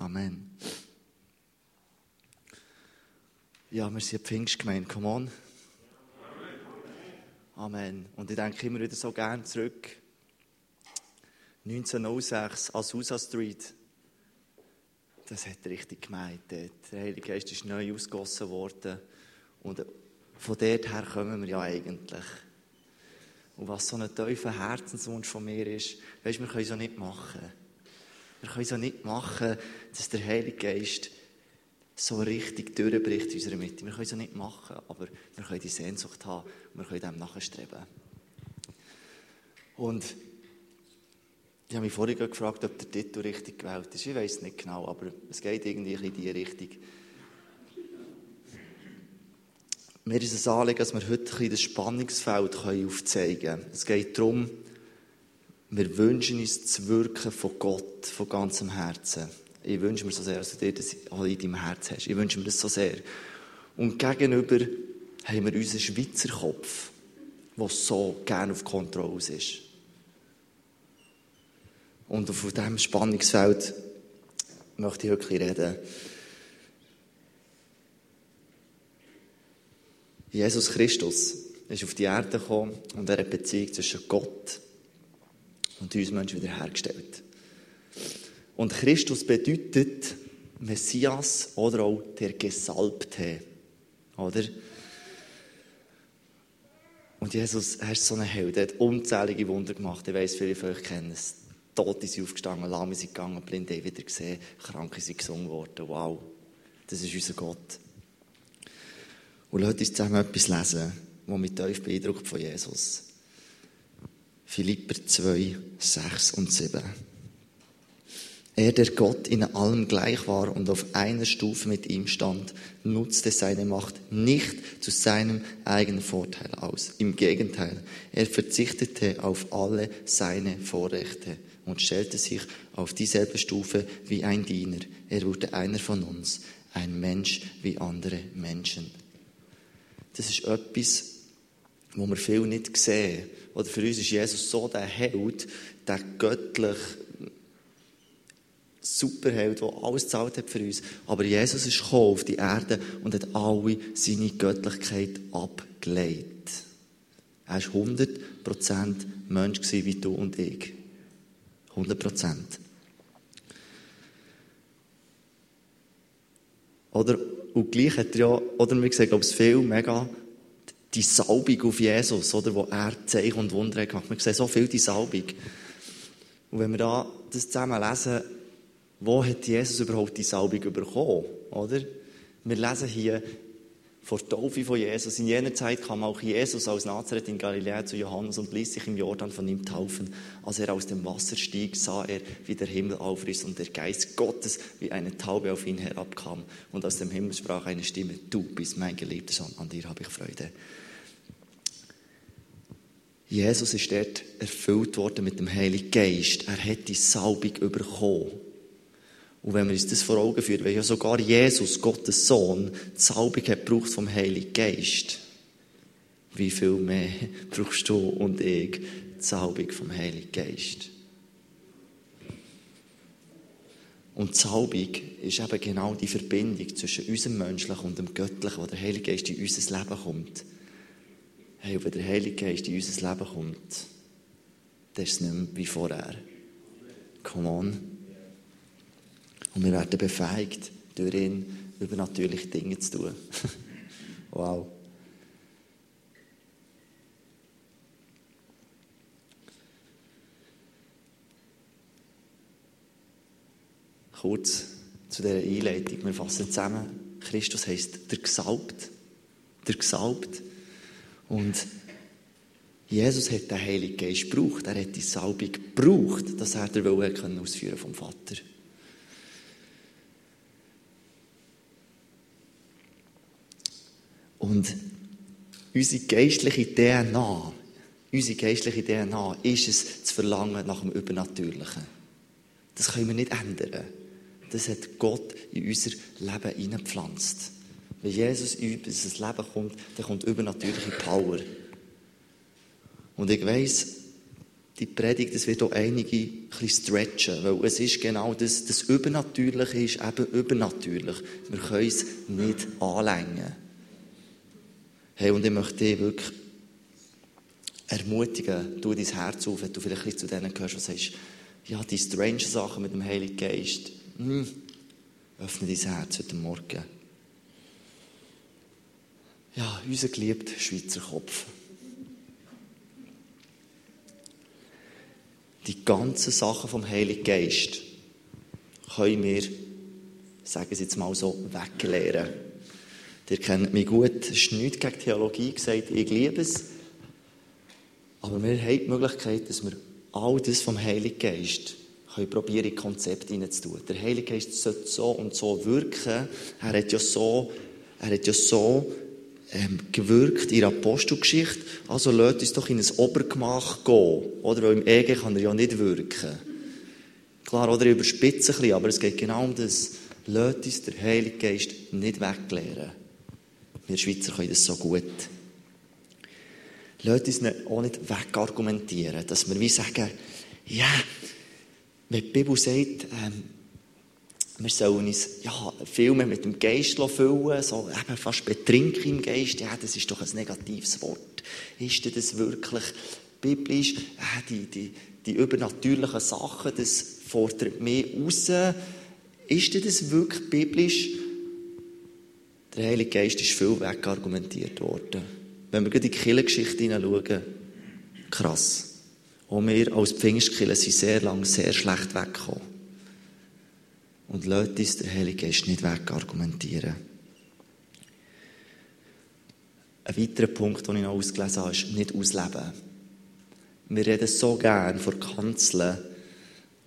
Amen. Ja, wir sind Pfingstgemeinde. Come on. Amen. Und ich denke immer wieder so gern zurück. 1906, Azusa Street. Das hat richtig gemeint. Der Heilige Geist ist neu ausgegossen worden. Und von dort her kommen wir ja eigentlich. Und was so ein tiefer Herzenswunsch von mir ist, weißt, wir können so nicht machen. Wir können so nicht machen, dass der Heilige Geist so richtig durchbricht in unserer Mitte. Wir können so nicht machen, aber wir können die Sehnsucht haben und wir können dem nachstreben. Und ich habe mich vorhin gefragt, ob der Titel richtig gewählt ist. Ich weiß es nicht genau, aber es geht irgendwie in die Richtung. Mir ist es Anliegen, dass wir heute das Spannungsfeld aufzeigen können. Es geht darum, wir wünschen uns das Wirken von Gott von ganzem Herzen. Ich wünsche mir so sehr, dass du dir das in deinem Herzen hast. Ich wünsche mir das so sehr. Und gegenüber haben wir unseren Schweizer Kopf, der so gerne auf Kontrolle ist. Und auf diesem Spannungsfeld möchte ich wirklich reden. Jesus Christus ist auf die Erde gekommen und er hat Beziehung zwischen Gott und uns Menschen wiederhergestellt. Und Christus bedeutet Messias oder auch der Gesalbte. Oder? Und Jesus, er ist so ein Held. Er hat unzählige Wunder gemacht. Ich weiss, viele von euch kennen es. Tote sind aufgestanden, Lahme sind gegangen, Blinde haben wieder gesehen, Kranke sind gesungen worden. Wow, das ist unser Gott. Und lasst uns zusammen etwas lesen, das mich tief beeindruckt von Jesus. Philipper 2, 6 und 7. Er, der Gott in allem gleich war und auf einer Stufe mit ihm stand, nutzte seine Macht nicht zu seinem eigenen Vorteil aus. Im Gegenteil, er verzichtete auf alle seine Vorrechte und stellte sich auf dieselbe Stufe wie ein Diener. Er wurde einer von uns, ein Mensch wie andere Menschen. Das ist etwas, wo wir viel nicht sehen. Oder für uns ist Jesus so der Held, der göttlich Superheld, der alles gezahlt hat für uns. Aber Jesus ist gekommen auf die Erde und hat alle seine Göttlichkeit abgelegt. Er war 100% Mensch wie du und ich. 100%. Oder, und gleich hat er ja, oder wir sehen, glaube ich, viel, mega, die Salbung auf Jesus, oder, wo er Zeichen und Wunder gemacht hat. Wir sehen so viel die Salbung. Und wenn wir da das zusammen lesen, wo hat Jesus überhaupt die Salbung bekommen, oder? Wir lesen hier vor der Taufe von Jesus. In jener Zeit kam auch Jesus aus Nazareth in Galiläa zu Johannes und ließ sich im Jordan von ihm taufen. Als er aus dem Wasser stieg, sah er, wie der Himmel aufriss und der Geist Gottes wie eine Taube auf ihn herabkam. Und aus dem Himmel sprach eine Stimme, du bist mein geliebter Sohn, an dir habe ich Freude. Jesus ist dort erfüllt worden mit dem Heiligen Geist. Er hat die Salbung bekommen. Und wenn wir uns das vor Augen führen, weil ja sogar Jesus, Gottes Sohn, die Salbung hat gebraucht vom Heiligen Geist, wie viel mehr brauchst du und ich die Salbung vom Heiligen Geist? Und die Salbung ist eben genau die Verbindung zwischen unserem Menschlichen und dem Göttlichen, wo der Heilige Geist in unser Leben kommt. Hey, und wenn der Heilige Geist in unser Leben kommt, dann ist es nicht mehr wie vorher. Come on. Und wir werden befähigt, durch ihn übernatürliche Dinge zu tun. wow. Kurz zu dieser Einleitung. Wir fassen zusammen. Christus heisst der Gesalbt. Der Gesalbt. Und Jesus hat den Heiligen Geist gebraucht. Er hat die Salbung gebraucht, dass er den Willen ausführen vom Vater. Und unsere geistliche DNA, unsere geistliche DNA ist es, zu verlangen nach dem Übernatürlichen. Das können wir nicht ändern. Das hat Gott in unser Leben hineingepflanzt. Wenn Jesus in unser Leben kommt, dann kommt übernatürliche Power. Und ich weiss, die Predigt, das wird auch einige ein stretchen, weil es ist genau das, das Übernatürliche ist eben übernatürlich. Wir können es nicht anlängen. Hey, und ich möchte dich wirklich ermutigen, tu dein Herz auf, wenn du vielleicht zu denen gehörst, die sagst, ja, die strange Sachen mit dem Heiligen Geist, hm, öffne dein Herz heute Morgen. Ja, unser geliebter Schweizer Kopf. Die ganzen Sachen vom Heiligen Geist können wir, sagen Sie jetzt mal so, weglehren. Ihr kennt mich gut, es ist nichts gegen Theologie gesagt, ich liebe es. Aber wir haben die Möglichkeit, dass wir all das vom Heiligen Geist können probieren, in Konzept hineinzutun. Der Heilige Geist sollte so und so wirken. Er hat ja so, er hat ja so ähm, gewirkt in der Apostelgeschichte. Also lasst uns doch in ein Obergemach gehen. Oder? Weil im EG kann er ja nicht wirken. Klar, oder ich überspitze ein bisschen, aber es geht genau um das. Lasst uns der Heilige Geist nicht wegleeren. Wir Schweizer können das so gut. Lasst uns ihn auch nicht wegargumentieren, dass wir wie sagen, ja, wenn die Bibel sagt, ähm, wir sollen uns ja, viel mehr mit dem Geist füllen, so eben fast betrinken im Geist, ja, das ist doch ein negatives Wort. Ist das wirklich biblisch? Äh, die, die, die übernatürlichen Sachen, das fordert mehr raus. Ist das wirklich biblisch? Der Heilige Geist ist viel wegargumentiert worden. Wenn wir in die Kirchengeschichte hineinschauen, krass. Auch wir als Pfingstkiller sind sehr lang sehr schlecht weggekommen. Und lasst uns der Heilige Geist nicht wegargumentieren. Ein weiterer Punkt, den ich noch ausgelesen habe, ist nicht ausleben. Wir reden so gern vor Kanzeln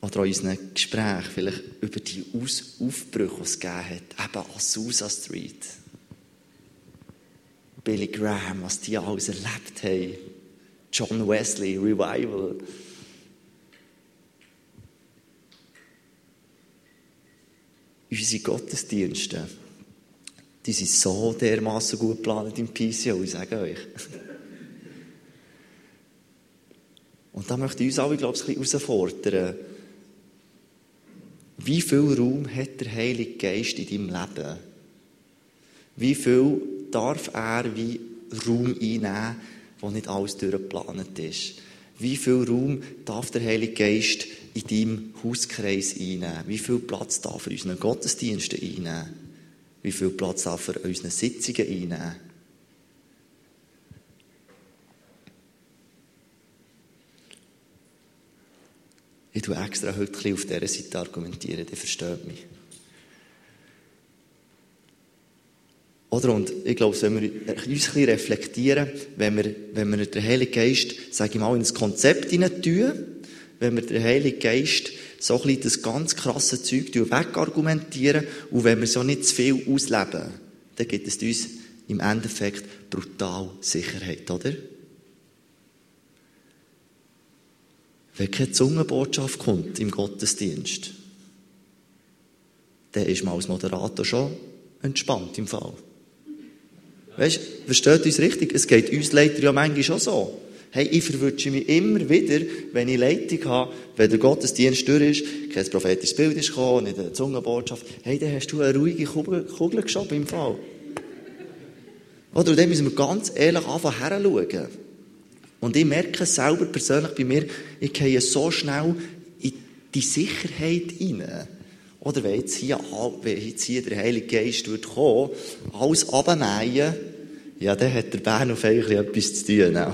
oder in unseren Gesprächen vielleicht über die Aus Aufbrüche, die es gegeben hat. Eben Azusa Street. Billy Graham, was die alles erlebt haben. John Wesley, Revival. Unsere Gottesdienste, die sind so dermaßen gut geplant im PCO, ich sage euch. Und da möchte ich uns alle, glaube ich, ein bisschen herausfordern. Wie viel Raum hat der Heilige Geist in deinem Leben? Wie viel darf er wie Raum einnehmen, wo nicht alles durchgeplant ist? Wie viel Raum darf der Heilige Geist in deinem Hauskreis einnehmen? Wie viel Platz darf er in unseren Gottesdiensten einnehmen? Wie viel Platz darf er in unseren Sitzungen einnehmen? Ich tue extra heute auf dieser Seite argumentieren, der versteht mich. Oder? Und ich glaube, wenn wir uns ein bisschen reflektieren, wenn wir, wenn wir den Heiligen Geist, sage ich mal, in ein Konzept hinein wenn wir den Heiligen Geist so ein bisschen das ganz krasse Zeug wegargumentieren und wenn wir so nicht zu viel ausleben, dann gibt es uns im Endeffekt brutal Sicherheit, oder? Wenn keine Zungenbotschaft kommt im Gottesdienst, dann ist man als Moderator schon entspannt im Fall. Weißt, versteht uns richtig? Es geht uns Leiter ja manchmal schon so. Hey, ich verwünsche mich immer wieder, wenn ich Leitung habe, wenn der Gottesdienst durch ist, kein prophetisches Bild ist gekommen, nicht eine Zungenbotschaft. Hey, dann hast du eine ruhige Kugel, Kugel geschoben im Fall. Oder? Und dann müssen wir ganz ehrlich anfangen herzuschauen. Und ich merke selber persönlich bei mir, ich gehe so schnell in die Sicherheit hinein. Oder wenn jetzt hier, wenn jetzt hier der Heilige Geist wird kommen, alles abnähen, ja, dann hat der Bernhof eigentlich etwas zu tun.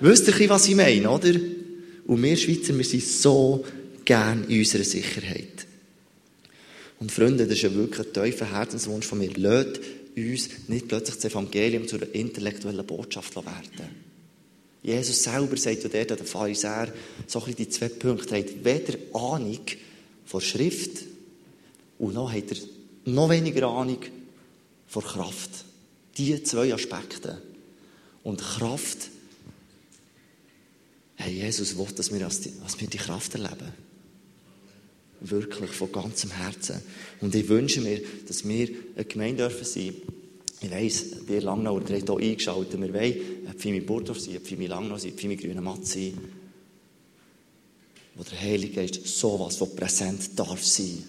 Wisst ihr, was ich meine, oder? Und wir Schweizer, wir sind so gern in unserer Sicherheit. Und Freunde, das ist ja wirklich ein tiefer Herzenswunsch von mir. Lasst uns nicht plötzlich das Evangelium zu einer intellektuellen Botschaft werden. Jesus selber sagt ja den Pharisäer so ein die zwei Punkte. Hat weder Ahnung von Schrift und noch hat er noch weniger Ahnung von Kraft. Die zwei Aspekte. Und Kraft, hey, Jesus will, dass wir die Kraft erleben. Wirklich, von ganzem Herzen. Und ich wünsche mir, dass wir eine Gemeinde dürfen sein, Ich weiss, die Langnauer, die haben hier eingeschaltet. Wir wollen ein Pfimi Burdorf sein, ein Pfimi Langnau sein, ein Pfimi Grüne Matz sein. Wo der Heilige Geist sowas von präsent darf sein.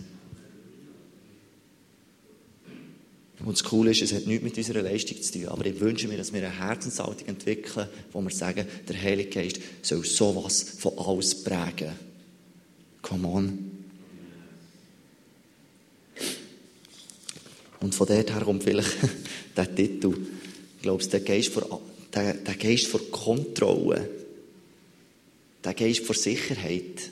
Und das Coole ist, es hat nichts mit unserer Leistung zu tun. Aber ich wünsche mir, dass wir eine Herzenshaltung entwickeln, wo wir sagen, der Heilige Geist soll sowas von alles prägen. Come on. Und von dort her kommt vielleicht der Titel. Ich glaube, der Geist vor, der, der Geist vor Kontrolle, der Geist vor Sicherheit,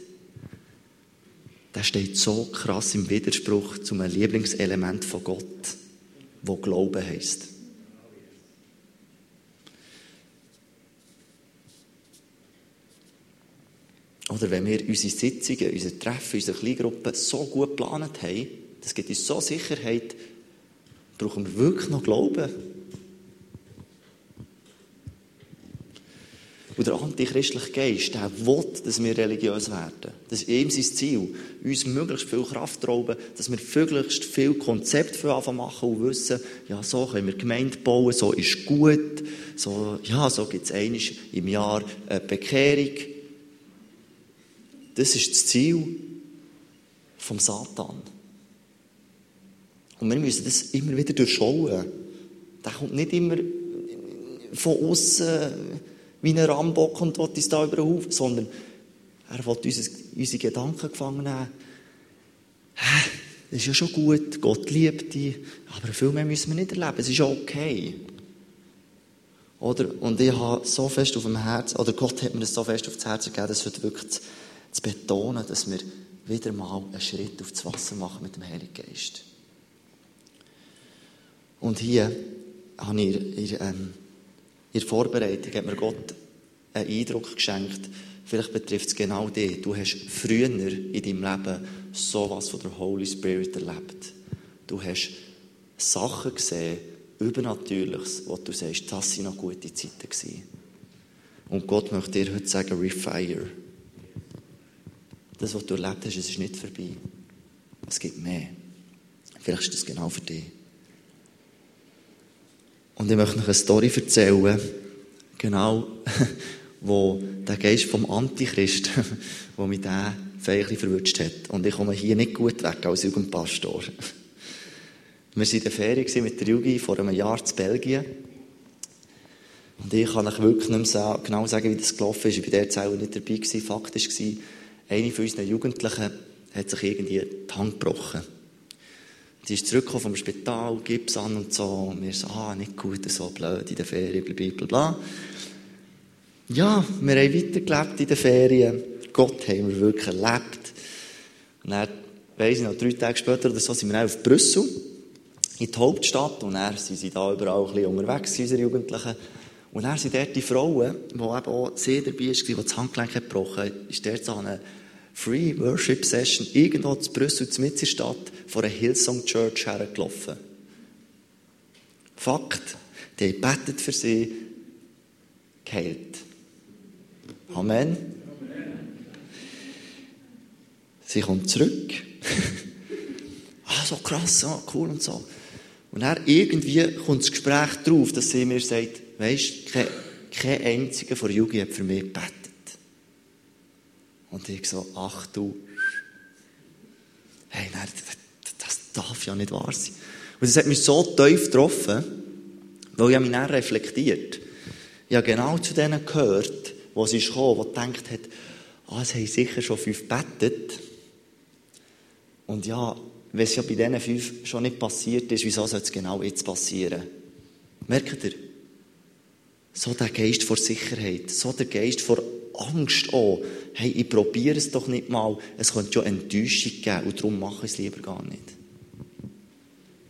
der steht so krass im Widerspruch zu einem Lieblingselement von Gott wo Glauben heisst. Oder wenn wir unsere Sitzungen, unsere Treffen, unsere Kleingruppen so gut geplant haben, das gibt uns so Sicherheit, brauchen wir wirklich noch Glauben. Und der antichristliche Geist, der will, dass wir religiös werden. Das ist ihm sein Ziel. Uns möglichst viel Kraft rauben, dass wir möglichst viel Konzept für anfangen machen und wissen, ja, so können wir Gemeinde bauen, so ist gut, so, ja, so gibt es einmal im Jahr eine Bekehrung. Das ist das Ziel vom Satan. Und wir müssen das immer wieder durchschauen. Der kommt nicht immer von außen wie ein Rambock und will uns da über den Haufen, sondern er will uns, unsere Gedanken gefangen nehmen. Das ist ja schon gut, Gott liebt dich, aber viel mehr müssen wir nicht erleben, es ist okay. Oder? Und ich habe so fest auf dem Herz, oder Gott hat mir das so fest auf das Herz gegeben, das wird wirklich zu, zu betonen, dass wir wieder mal einen Schritt auf das Wasser machen mit dem Heiligen Geist. Und hier habe ich, ich ähm, in Vorbereitung hat mir Gott einen Eindruck geschenkt. Vielleicht betrifft es genau dich. Du hast früher in deinem Leben sowas von der Holy Spirit erlebt. Du hast Sachen gesehen, Übernatürliches, wo du sagst, das waren noch gute Zeiten. Gewesen. Und Gott möchte dir heute sagen, refire. Das, was du erlebt hast, es ist nicht vorbei. Es gibt mehr. Vielleicht ist das genau für dich. Und ich möchte noch eine Story erzählen, genau, wo der Geist vom Antichrist, wo mich der feierlich verwünscht hat. Und ich komme hier nicht gut weg als Jugendpastor. Wir waren in der Ferien mit der Jugend vor einem Jahr zu Belgien. Und ich kann euch wirklich nicht mehr genau sagen, wie das gelaufen ist. Ich war dort selber nicht dabei. Gewesen. Fakt war, eine von unseren Jugendlichen hat sich irgendwie die Hand gebrochen. Sie ist zurückgekommen vom Spital, Gips an und so. Und wir so, ah, nicht gut, so blöd in der Ferien, bla, bla, Ja, wir haben weitergelebt in den Ferien. Gott haben wir wirklich erlebt. Und dann, weiss ich noch, drei Tage später oder so, sind wir auf Brüssel, in die Hauptstadt. Und dann sind sie da überall ein bisschen unterwegs, unsere Jugendlichen. Und dann sind dort die Frauen, die eben auch sehr dabei waren, die das Handgelenk gebrochen haben, ist dort so eine Free Worship Session irgendwo zu Brüssel, in der Stadt, vor einer Hillsong Church hergelaufen. Fakt, die betet für sie, geheilt. Amen. Sie kommt zurück. ah, so krass, oh, cool und so. Und dann irgendwie kommt das Gespräch darauf, dass sie mir sagt, weisst, kein, kein einziger von der Jugend hat für mich gebetet. Und ich so, ach du, hey, nein, das darf ja nicht wahr sein. Und das hat mich so tief getroffen, weil ich mich dann reflektiert. Ich habe genau zu denen gehört, wo sie kam, die gedacht hat, ah, es haben sicher schon fünf bettet. Und ja, wenn es ja bei diesen fünf schon nicht passiert ist, wieso soll es genau jetzt passieren? Merkt ihr? So der Geist vor Sicherheit, so der Geist vor Angst an. Hey, ich probiere es doch nicht mal. Es könnte schon Enttäuschung geben und darum mache ich es lieber gar nicht.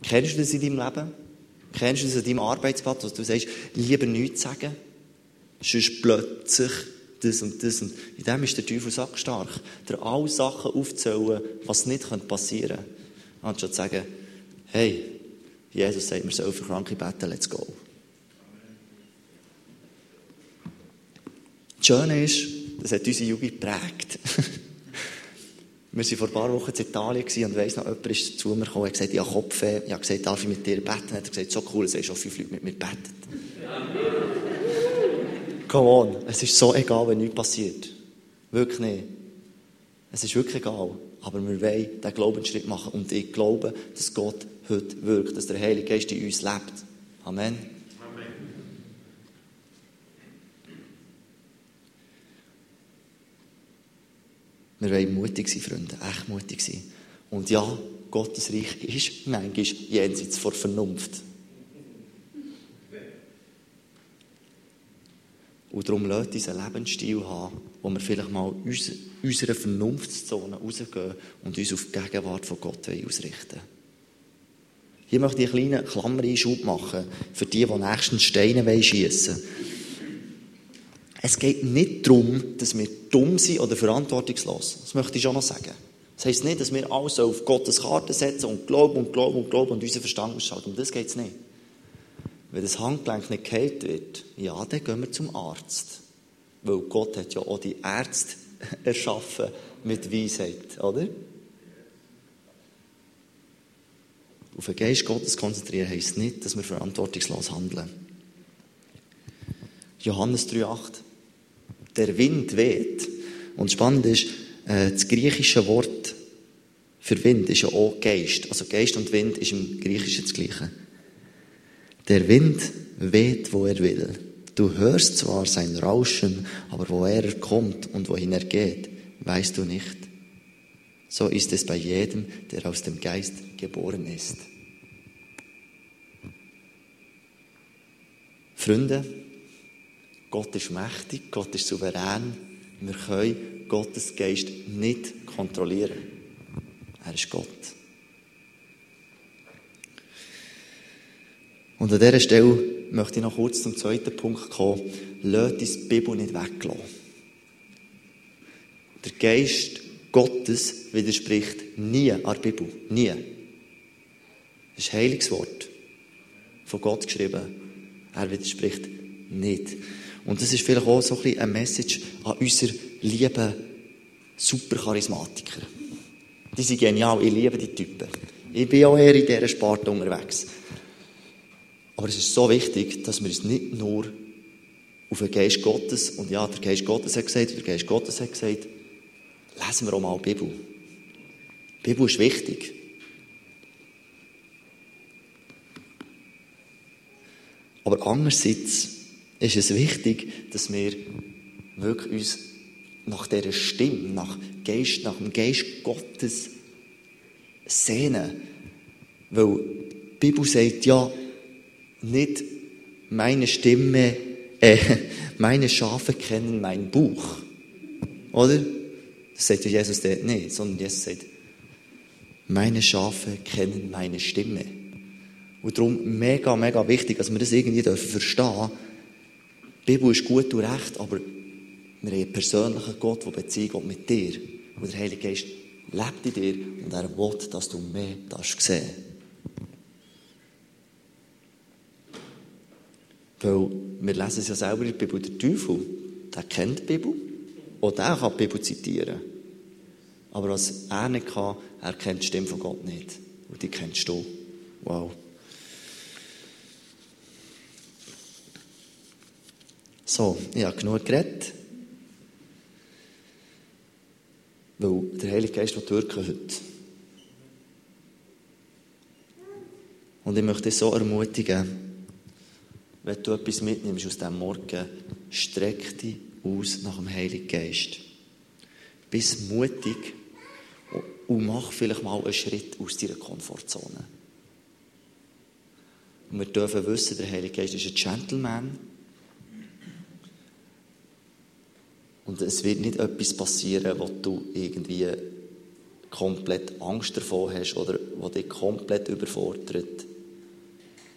Kennst du das in deinem Leben? Kennst du das an deinem Arbeitsplatz, dass du sagst, lieber nichts sagen? Sonst plötzlich das und das. Und in dem ist der Teufel sackstark. Der alle Sachen aufzählen, was nicht passieren könnte. Anstatt zu sagen, hey, Jesus sagt, wir sollen für Kranke beten, let's go. Das Schöne ist, das hat unsere Jugend geprägt. Wir waren vor ein paar Wochen in Italien und weiss noch, jemand ist zu mir gekommen und hat gesagt, ich habe Kopfweh. Ich habe gesagt, darf ich mit dir beten? Er hat gesagt, so cool, es haben schon fünf Leute mit mir gebetet. Come on, es ist so egal, wenn nichts passiert. Wirklich nicht. Es ist wirklich egal. Aber wir wollen diesen Glaubensschritt machen. Und ich glaube, dass Gott heute wirkt, dass der Heilige Geist in uns lebt. Amen. Wir wollen mutig sein, Freunde. Echt mutig sein. Und ja, Gottes Reich ist manchmal jenseits vor Vernunft. Und darum lasst uns einen Lebensstil haben, wo wir vielleicht mal aus unserer Vernunftszone rausgehen und uns auf die Gegenwart von Gott ausrichten Hier möchte ich einen kleinen Klammereinschub machen für die, die nächsten Steine schiessen wollen. Es geht nicht darum, dass wir dumm sind oder verantwortungslos. Das möchte ich schon noch sagen. Das heisst nicht, dass wir alles auf Gottes Karte setzen und glauben und glauben und glauben und unseren Verstand ausschalten. Um das geht es nicht. Wenn das Handgelenk nicht geheilt wird, ja, dann gehen wir zum Arzt. Weil Gott hat ja auch die Ärzte erschaffen mit Weisheit, oder? Auf den Geist Gottes konzentrieren heisst nicht, dass wir verantwortungslos handeln. Johannes 3,8. Der Wind weht. Und spannend ist, äh, das griechische Wort für Wind ist ja auch Geist. Also Geist und Wind ist im Griechischen das Gleiche. Der Wind weht, wo er will. Du hörst zwar sein Rauschen, aber woher er kommt und wohin er geht, weißt du nicht. So ist es bei jedem, der aus dem Geist geboren ist. Freunde, Gott ist mächtig, Gott ist souverän. Wir können Gottes Geist nicht kontrollieren. Er ist Gott. Und an dieser Stelle möchte ich noch kurz zum zweiten Punkt kommen. Lasst uns die Bibel nicht weglassen. Der Geist Gottes widerspricht nie an der Bibel. Nie. Das ist ein heiliges Wort. Von Gott geschrieben. Er widerspricht nicht. Und das ist vielleicht auch so ein bisschen eine Message an unsere lieben Supercharismatiker. Die sind genial. Ich liebe die Typen. Ich bin auch eher in dieser Sparte unterwegs. Aber es ist so wichtig, dass wir uns nicht nur auf den Geist Gottes, und ja, der Geist Gottes hat gesagt, der Geist Gottes hat gesagt, lesen wir auch mal die Bibel. Die Bibel ist wichtig. Aber andererseits ist es wichtig, dass wir wirklich uns nach dieser Stimme, nach, Geist, nach dem Geist Gottes sehnen. Weil die Bibel sagt ja, nicht meine Stimme, äh, meine Schafe kennen mein Buch. Oder? Das sagt Jesus nicht, sondern Jesus sagt, meine Schafe kennen meine Stimme. Und darum mega, mega wichtig, dass wir das irgendwie dürfen verstehen. Die Bibel ist gut und recht, aber wir haben einen persönlichen Gott, der Beziehung mit dir. Und der Heilige Geist lebt in dir und er will, dass du mehr das sehen Weil wir lesen es ja selber in der Bibel. Der Teufel, der kennt die Bibel. Auch der kann die Bibel zitieren. Aber was er nicht kann, er kennt die Stimme von Gott nicht. Und die kennst du. Wow. So, ich habe genug geredet. Weil der Heilige Geist wird wirken heute. Und ich möchte dich so ermutigen, wenn du etwas mitnimmst aus diesem Morgen, streck dich aus nach dem Heiligen Geist. Bist mutig und mach vielleicht mal einen Schritt aus deiner Komfortzone. Und wir dürfen wissen, der Heilige Geist ist ein Gentleman. Und es wird nicht etwas passieren, wo du irgendwie komplett Angst davor hast oder wo dich komplett überfordert.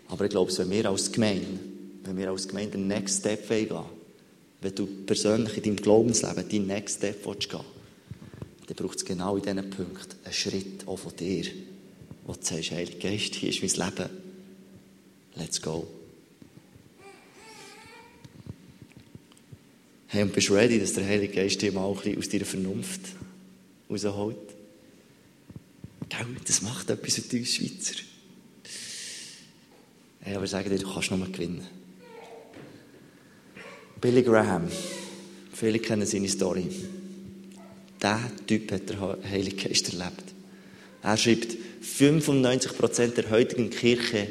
Aber ich glaube, wenn wir als Gemeinde wenn wir als Gemeinde den Next Step gehen wenn du persönlich in deinem Glaubensleben deinen Next Step willst gehen dann braucht es genau in diesen Punkten einen Schritt auch von dir, wo du sagst, Heiliger Geist, hier ist mein Leben. Let's go. Hey, und bist du ready, dass der Heilige Geist dich mal ein aus deiner Vernunft rausholt? Das macht etwas mit uns Schweizer. Hey, aber sage dir, du kannst nur gewinnen. Billy Graham. Viele kennen seine Story. Dieser Typ hat der Heilige Geist erlebt. Er schreibt, 95% der heutigen Kirche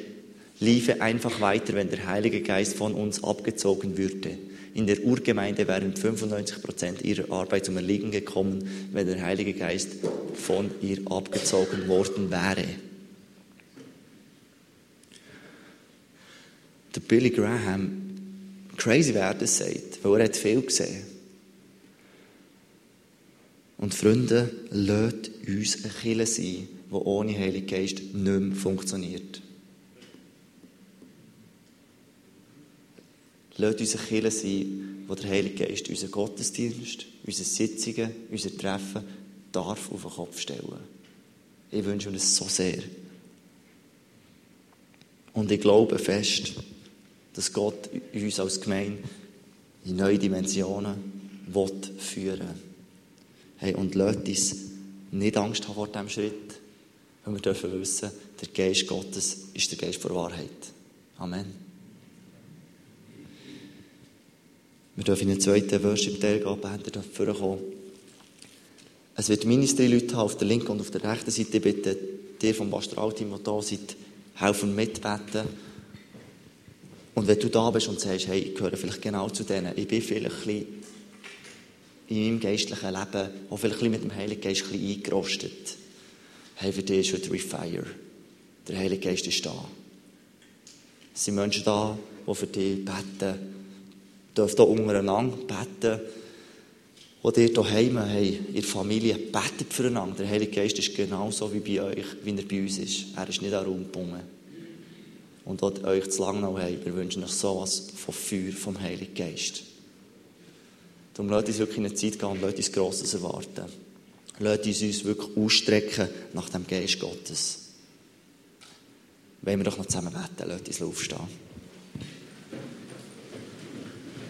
liefe einfach weiter, wenn der Heilige Geist von uns abgezogen würde. In der Urgemeinde wären 95% ihrer Arbeit zum Erliegen gekommen, wenn der Heilige Geist von ihr abgezogen worden wäre. Der Billy Graham, crazy wer das sagt, weil er hat viel gesehen. Und Freunde, lasst uns eine Kirche sein, die ohne Heiligen Geist nicht mehr funktioniert. Lasst uns eine Kirche sein, wo der Heilige Geist unseren Gottesdienst, unsere Sitzungen, unser Treffen darf auf den Kopf stellen. Ich wünsche uns so sehr. Und ich glaube fest, dass Gott uns als Gemeinde in neue Dimensionen führen will. Hey, und lasst uns nicht Angst haben vor diesem Schritt, weil wir dürfen wissen, der Geist Gottes ist der Geist der Wahrheit. Amen. Wir dürfen in den zweiten Worship-Teil gehen, Bänder dürfen kommen. Es wird Ministry Leute haben auf der linken und auf der rechten Seite. Bitte, dir vom Pastoralteam, die da seid, helfen mitbeten. Und wenn du da bist und sagst, hey, ich gehöre vielleicht genau zu denen, ich bin vielleicht ein bisschen in meinem geistlichen Leben auch vielleicht ein bisschen mit dem Heiligen Geist ein bisschen eingerostet. Hey, für dich ist heute Refire. Der Heilige Geist ist da. Es sind Menschen da, die für dich beten. Dürft auch untereinander beten. Und ihr daheim, in der Familie, betet füreinander. Der Heilige Geist ist genauso wie bei euch, wie er bei uns ist. Er ist nicht an Raum gebunden. Und dort euch zu lange noch haben, wir wünschen euch sowas von Feuer vom Heiligen Geist. Darum lasst uns wirklich in eine Zeit gehen und lasst uns Grosses erwarten. Lasst uns uns wirklich ausstrecken nach dem Geist Gottes. Wenn wir doch noch zusammen beten, lasst uns aufstehen.